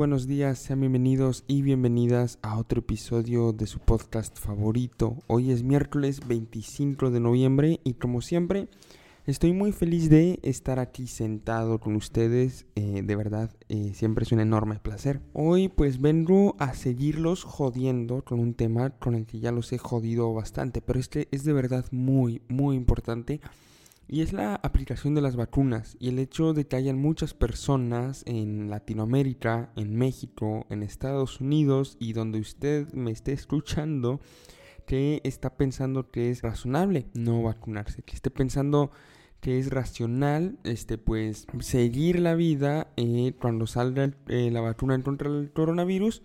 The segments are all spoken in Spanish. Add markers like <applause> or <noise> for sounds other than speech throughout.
buenos días, sean bienvenidos y bienvenidas a otro episodio de su podcast favorito. Hoy es miércoles 25 de noviembre y como siempre estoy muy feliz de estar aquí sentado con ustedes. Eh, de verdad, eh, siempre es un enorme placer. Hoy pues vengo a seguirlos jodiendo con un tema con el que ya los he jodido bastante, pero este es de verdad muy, muy importante y es la aplicación de las vacunas y el hecho de que hayan muchas personas en Latinoamérica, en México, en Estados Unidos y donde usted me esté escuchando que está pensando que es razonable no vacunarse, que esté pensando que es racional, este, pues, seguir la vida eh, cuando salga eh, la vacuna contra el coronavirus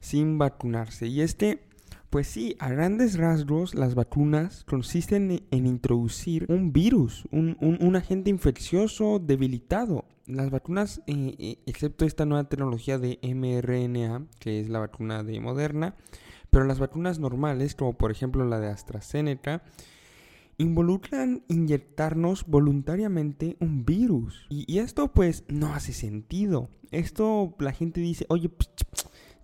sin vacunarse. Y este pues sí, a grandes rasgos las vacunas consisten en introducir un virus, un, agente infeccioso debilitado. Las vacunas, eh, eh, excepto esta nueva tecnología de mRNA, que es la vacuna de Moderna, pero las vacunas normales, como por ejemplo la de AstraZeneca, involucran inyectarnos voluntariamente un virus. Y, esto pues no hace sentido. Esto la gente dice, oye,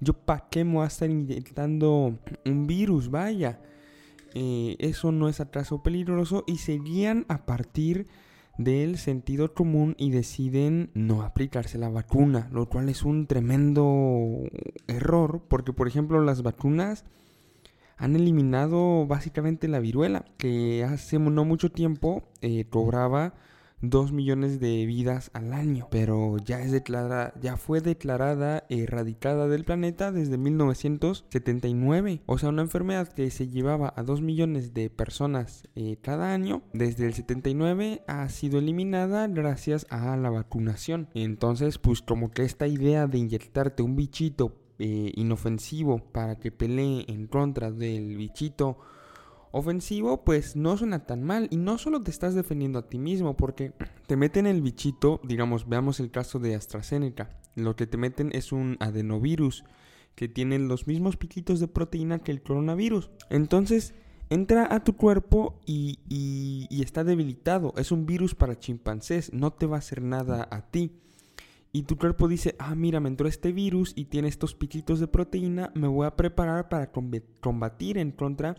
yo para qué voy a estar inyectando un virus, vaya. Eh, eso no es atraso peligroso y seguían a partir del sentido común y deciden no aplicarse la vacuna, lo cual es un tremendo error porque por ejemplo las vacunas han eliminado básicamente la viruela que hace no mucho tiempo eh, cobraba 2 millones de vidas al año, pero ya es declarada, ya fue declarada erradicada del planeta desde 1979. O sea, una enfermedad que se llevaba a 2 millones de personas eh, cada año, desde el 79 ha sido eliminada gracias a la vacunación. Entonces, pues como que esta idea de inyectarte un bichito eh, inofensivo para que pelee en contra del bichito ofensivo, pues no suena tan mal. Y no solo te estás defendiendo a ti mismo, porque <clears throat> te meten el bichito, digamos, veamos el caso de AstraZeneca. Lo que te meten es un adenovirus que tiene los mismos piquitos de proteína que el coronavirus. Entonces, entra a tu cuerpo y, y, está debilitado. Es un virus para chimpancés, no te va a hacer nada a ti. Y tu cuerpo dice, ah, mira, me entró este virus y tiene estos piquitos de proteína, me voy a preparar para combatir en contra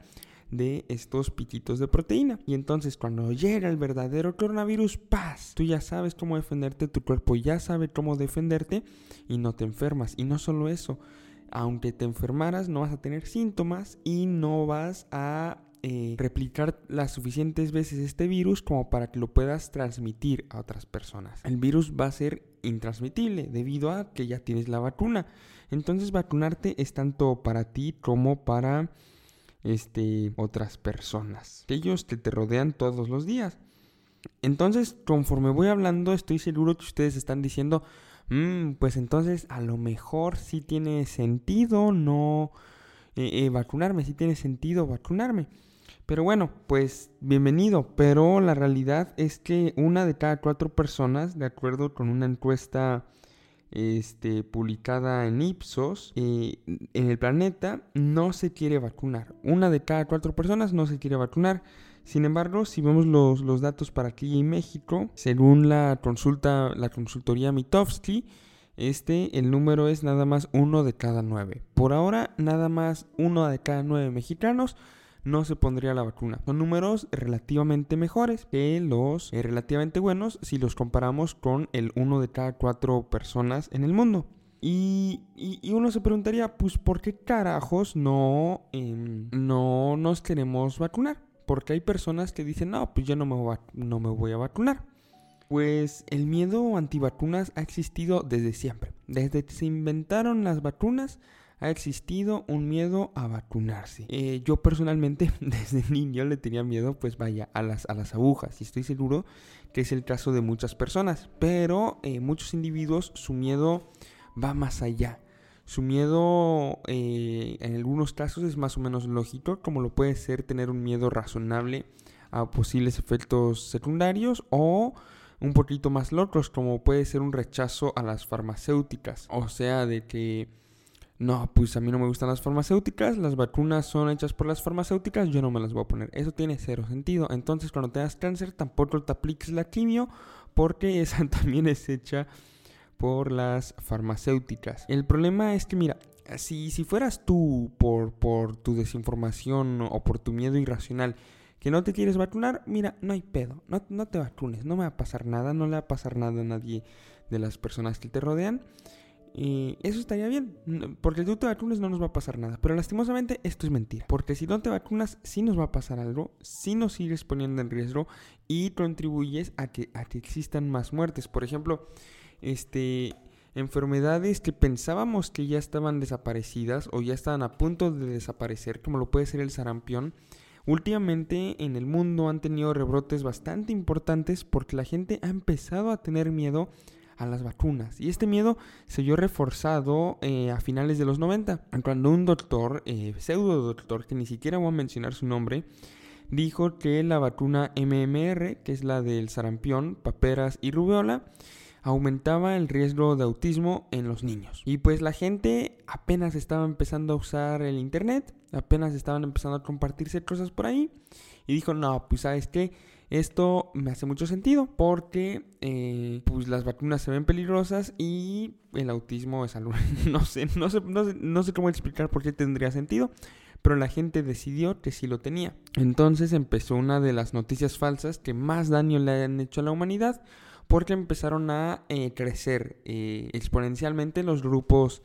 de estos piquitos de proteína. Y entonces cuando llega el verdadero coronavirus, ¡paz! Tú ya sabes cómo defenderte, tu cuerpo ya sabe cómo defenderte y no te enfermas. Y no solo eso, aunque te enfermaras no vas a tener síntomas y no vas a eh, replicar las suficientes veces este virus como para que lo puedas transmitir a otras personas. El virus va a ser intransmitible debido a que ya tienes la vacuna. Entonces vacunarte es tanto para ti como para este, otras personas, aquellos que te rodean todos los días. Entonces, conforme voy hablando, estoy seguro que ustedes están diciendo, mm, pues entonces a lo mejor sí tiene sentido no eh, eh, vacunarme, sí tiene sentido vacunarme. Pero bueno, pues bienvenido, pero la realidad es que una de cada cuatro personas, de acuerdo con una encuesta este, publicada en Ipsos, eh, en el planeta no se quiere vacunar. Una de cada cuatro personas no se quiere vacunar. Sin embargo, si vemos los, los datos para aquí en México, según la consulta, la consultoría Mitofsky, este, el número es nada más uno de cada nueve. Por ahora, nada más uno de cada nueve mexicanos no se pondría la vacuna. Son números relativamente mejores que los eh, relativamente buenos si los comparamos con el uno de cada cuatro personas en el mundo. Y, uno se preguntaría, pues, ¿por qué carajos no, em, no nos queremos vacunar? Porque hay personas que dicen, no, pues yo no me, no me voy a vacunar. Pues el miedo antivacunas ha existido desde siempre. Desde que se inventaron las vacunas, ha existido un miedo a vacunarse. Eh, yo personalmente <laughs> desde niño le tenía miedo, pues vaya, a las, a las agujas. Y estoy seguro que es el caso de muchas personas. Pero eh, muchos individuos, su miedo va más allá. Su miedo eh, en algunos casos es más o menos lógico, como lo puede ser tener un miedo razonable a posibles efectos secundarios o un poquito más locos, como puede ser un rechazo a las farmacéuticas. O sea, de que no, pues a mí no me gustan las farmacéuticas, las vacunas son hechas por las farmacéuticas, yo no me las voy a poner. Eso tiene cero sentido. Entonces, cuando tengas cáncer, tampoco te apliques la quimio, porque <laughs> esa también es hecha por las farmacéuticas. El problema es que, mira, si, si fueras tú por, por tu desinformación o por tu miedo irracional que no te quieres vacunar, mira, no hay pedo, no, no te vacunes, no me va a pasar nada, no le va a pasar nada a nadie de las personas que te rodean. Y eso estaría bien, porque tú te vacunas no nos va a pasar nada. Pero lastimosamente esto es mentira. Porque si no te vacunas, sí nos va a pasar algo, sí nos sigues poniendo en riesgo y contribuyes a que, a que existan más muertes. Por ejemplo, este, enfermedades que pensábamos que ya estaban desaparecidas o ya estaban a punto de desaparecer, como lo puede ser el sarampión. Últimamente en el mundo han tenido rebrotes bastante importantes porque la gente ha empezado a tener miedo a las vacunas. Y este miedo se vio reforzado eh, a finales de los 90, cuando un doctor, eh, pseudo doctor, que ni siquiera voy a mencionar su nombre, dijo que la vacuna MMR, que es la del sarampión, paperas y rubeola, aumentaba el riesgo de autismo en los niños. Y pues la gente apenas estaba empezando a usar el internet, apenas estaban empezando a compartirse cosas por ahí, y dijo, no, pues sabes qué, esto me hace mucho sentido porque eh, pues las vacunas se ven peligrosas y el autismo es algo, <laughs> no sé, no sé, no sé, cómo explicar por qué tendría sentido, pero la gente decidió que sí lo tenía. Entonces empezó una de las noticias falsas que más daño le han hecho a la humanidad porque empezaron a eh, crecer eh, exponencialmente los grupos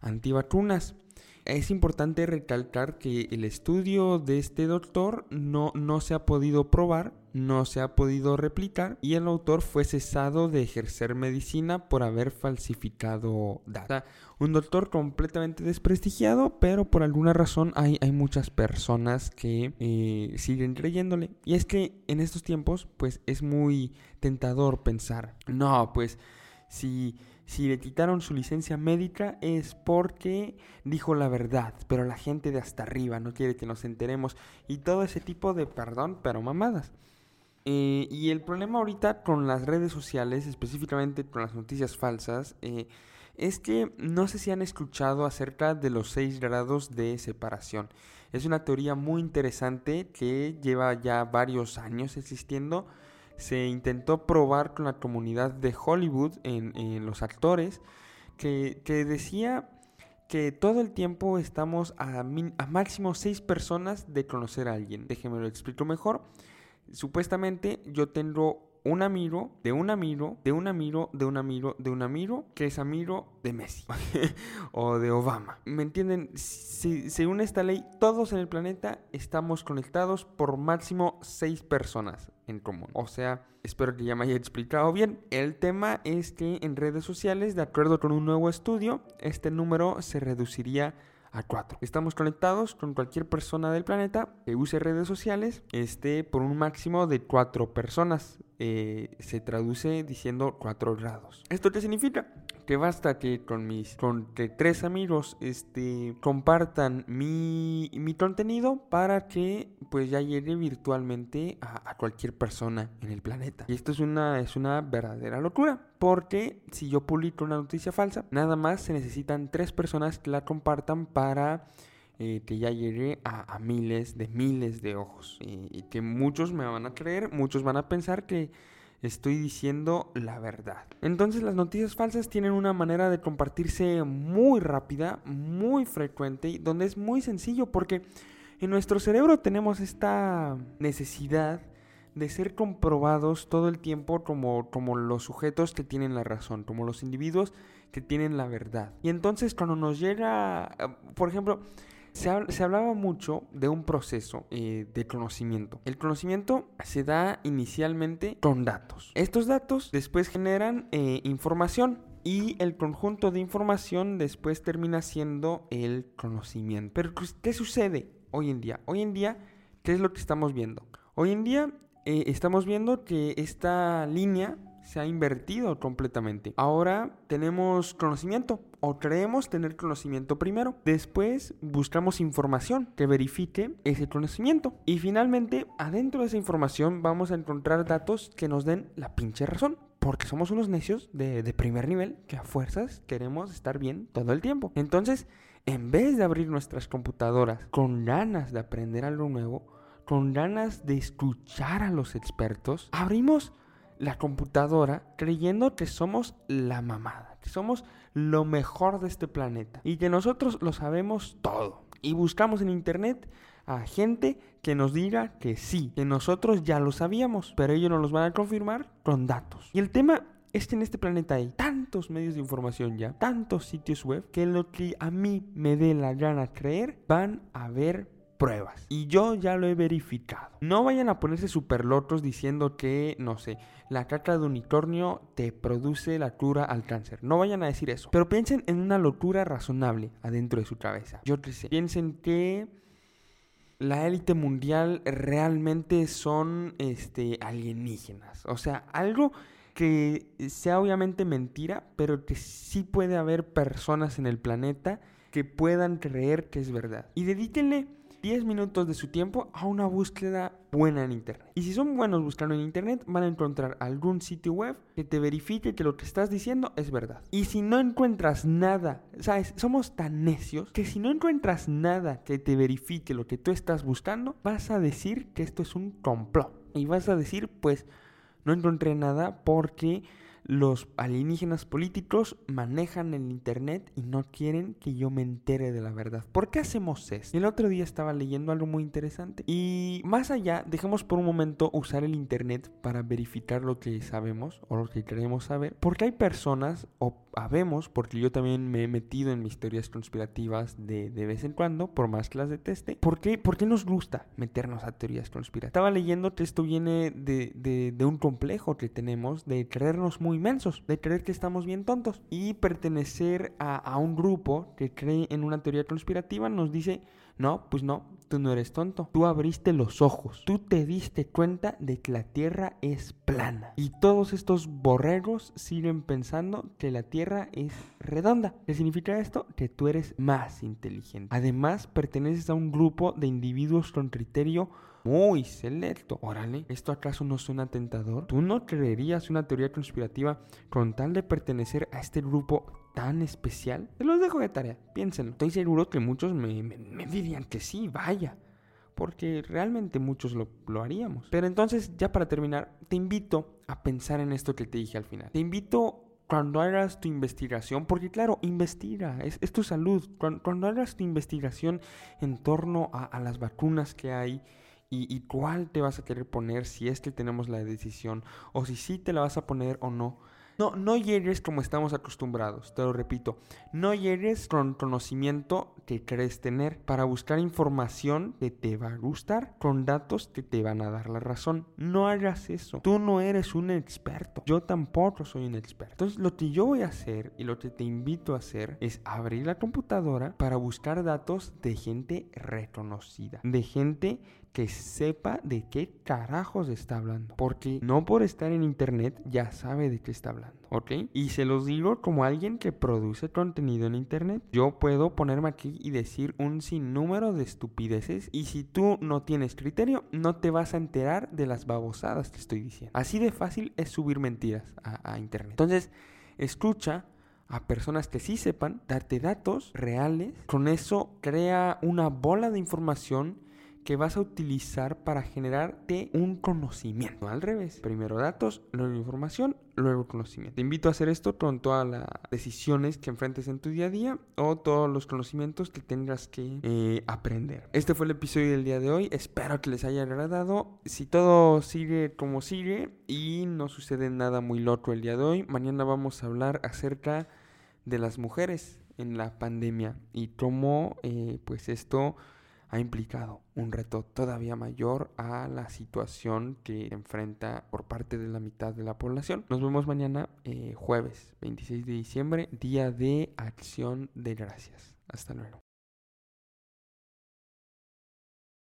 antivacunas. Es importante recalcar que el estudio de este doctor no, no se ha podido probar, no se ha podido replicar y el autor fue cesado de ejercer medicina por haber falsificado data. Un doctor completamente desprestigiado, pero por alguna razón hay, hay muchas personas que eh, siguen creyéndole. Y es que en estos tiempos, pues es muy tentador pensar, no, pues si si le quitaron su licencia médica es porque dijo la verdad, pero la gente de hasta arriba no quiere que nos enteremos y todo ese tipo de perdón, pero mamadas. Eh, y el problema ahorita con las redes sociales, específicamente con las noticias falsas, eh, es que no sé si han escuchado acerca de los seis grados de separación. Es una teoría muy interesante que lleva ya varios años existiendo se intentó probar con la comunidad de Hollywood en, los actores que, decía que todo el tiempo estamos a, máximo seis personas de conocer a alguien. Déjenme lo explico mejor. Supuestamente yo tengo un amigo, de un amigo, de un amigo, de un amigo, de un amigo, que es amigo de Messi <laughs> o de Obama. ¿Me entienden? Si, según esta ley, todos en el planeta estamos conectados por máximo seis personas común. O sea, espero que ya me haya explicado bien. El tema es que en redes sociales, de acuerdo con un nuevo estudio, este número se reduciría a 4. Estamos conectados con cualquier persona del planeta que use redes sociales este, por un máximo de 4 personas. Eh, se traduce diciendo 4 grados. ¿Esto qué significa? Que basta que con mis con tres amigos este, compartan mi, mi contenido para que pues ya llegue virtualmente a, a, cualquier persona en el planeta. Y esto es una, es una verdadera locura. Porque si yo publico una noticia falsa, nada más se necesitan tres personas que la compartan para eh, que ya llegue a, miles de miles de ojos. Y, que muchos me van a creer, muchos van a pensar que estoy diciendo la verdad. Entonces las noticias falsas tienen una manera de compartirse muy rápida, muy frecuente, donde es muy sencillo porque en nuestro cerebro tenemos esta necesidad de ser comprobados todo el tiempo como, como los sujetos que tienen la razón, como los individuos que tienen la verdad. Y entonces cuando nos llega, eh, por ejemplo, se, hablaba mucho de un proceso eh, de conocimiento. El conocimiento se da inicialmente con datos. Estos datos después generan eh, información y el conjunto de información después termina siendo el conocimiento. Pero ¿qué sucede hoy en día? Hoy en día, ¿qué es lo que estamos viendo? Hoy en día eh, estamos viendo que esta línea se ha invertido completamente. Ahora tenemos conocimiento o creemos tener conocimiento primero. Después buscamos información que verifique ese conocimiento. Y finalmente, adentro de esa información vamos a encontrar datos que nos den la pinche razón. Porque somos unos necios de, de primer nivel que a fuerzas queremos estar bien todo el tiempo. Entonces, en vez de abrir nuestras computadoras con ganas de aprender algo nuevo, con ganas de escuchar a los expertos, abrimos la computadora creyendo que somos la mamada, que somos lo mejor de este planeta y que nosotros lo sabemos todo. Y buscamos en internet a gente que nos diga que sí, que nosotros ya lo sabíamos, pero ellos nos los van a confirmar con datos. Y el tema es que en este planeta hay tantos medios de información ya, tantos sitios web, que lo que a mí me dé la gana creer, van a ver pruebas. Y yo ya lo he verificado. No vayan a ponerse super lotos diciendo que, no sé, la caca de unicornio te produce la cura al cáncer. No vayan a decir eso. Pero piensen en una locura razonable adentro de su cabeza. Yo te sé. Piensen que la élite mundial realmente son este, alienígenas. O sea, algo que sea obviamente mentira, pero que sí puede haber personas en el planeta que puedan creer que es verdad. Y dedíquenle 10 minutos de su tiempo a una búsqueda buena en Internet. Y si son buenos buscando en Internet, van a encontrar algún sitio web que te verifique que lo que estás diciendo es verdad. Y si no encuentras nada, sabes, somos tan necios que si no encuentras nada que te verifique lo que tú estás buscando, vas a decir que esto es un complot. Y vas a decir, pues, no encontré nada porque los alienígenas políticos manejan el Internet y no quieren que yo me entere de la verdad. ¿Por qué hacemos eso? El otro día estaba leyendo algo muy interesante y más allá, dejemos por un momento usar el Internet para verificar lo que sabemos o lo que queremos saber, porque hay personas o habemos, porque yo también me he metido en mis teorías conspirativas de, de vez en cuando, por más que las deteste. ¿Por qué, ¿Por qué nos gusta meternos a teorías conspirativas? Estaba leyendo que esto viene de, de, de un complejo que tenemos de creernos muy inmensos, de creer que estamos bien tontos. Y pertenecer a, a un grupo que cree en una teoría conspirativa nos dice, no, pues no, tú no eres tonto. Tú abriste los ojos. Tú te diste cuenta de que la Tierra es plana. Y todos estos borregos siguen pensando que la Tierra es redonda. ¿Qué significa esto? Que tú eres más inteligente. Además, perteneces a un grupo de individuos con criterio muy selecto. Órale, ¿esto acaso no suena tentador? ¿Tú no creerías una teoría conspirativa con tal de pertenecer a este grupo tan especial? Te los dejo de tarea, piénsenlo. Estoy seguro que muchos me, dirían que sí, vaya. Porque realmente muchos lo, haríamos. Pero entonces, ya para terminar, te invito a pensar en esto que te dije al final. Te invito cuando hagas tu investigación, porque claro, investiga, es, tu salud. Cuando, cuando, hagas tu investigación en torno a las vacunas que hay, y, y, cuál te vas a querer poner si es que tenemos la decisión o si sí te la vas a poner o no. No, no llegues como estamos acostumbrados, te lo repito. No llegues con conocimiento que crees tener para buscar información que te va a gustar con datos que te van a dar la razón. No hagas eso. Tú no eres un experto. Yo tampoco soy un experto. Entonces lo que yo voy a hacer y lo que te invito a hacer es abrir la computadora para buscar datos de gente reconocida. De gente que sepa de qué carajos está hablando. Porque no por estar en internet ya sabe de qué está hablando. ¿Ok? Y se los digo como alguien que produce contenido en internet. Yo puedo ponerme aquí y decir un sinnúmero de estupideces. Y si tú no tienes criterio, no te vas a enterar de las babosadas que estoy diciendo. Así de fácil es subir mentiras a, a internet. Entonces, escucha a personas que sí sepan darte datos reales. Con eso crea una bola de información que vas a utilizar para generarte un conocimiento. Al revés, primero datos, luego información, luego conocimiento. Te invito a hacer esto con todas las decisiones que enfrentes en tu día a día o todos los conocimientos que tengas que eh, aprender. Este fue el episodio del día de hoy. Espero que les haya agradado. Si todo sigue como sigue y no sucede nada muy loco el día de hoy, mañana vamos a hablar acerca de las mujeres en la pandemia y cómo eh, pues esto ha implicado un reto todavía mayor a la situación que enfrenta por parte de la mitad de la población. Nos vemos mañana eh, jueves 26 de diciembre, día de acción de gracias. Hasta luego.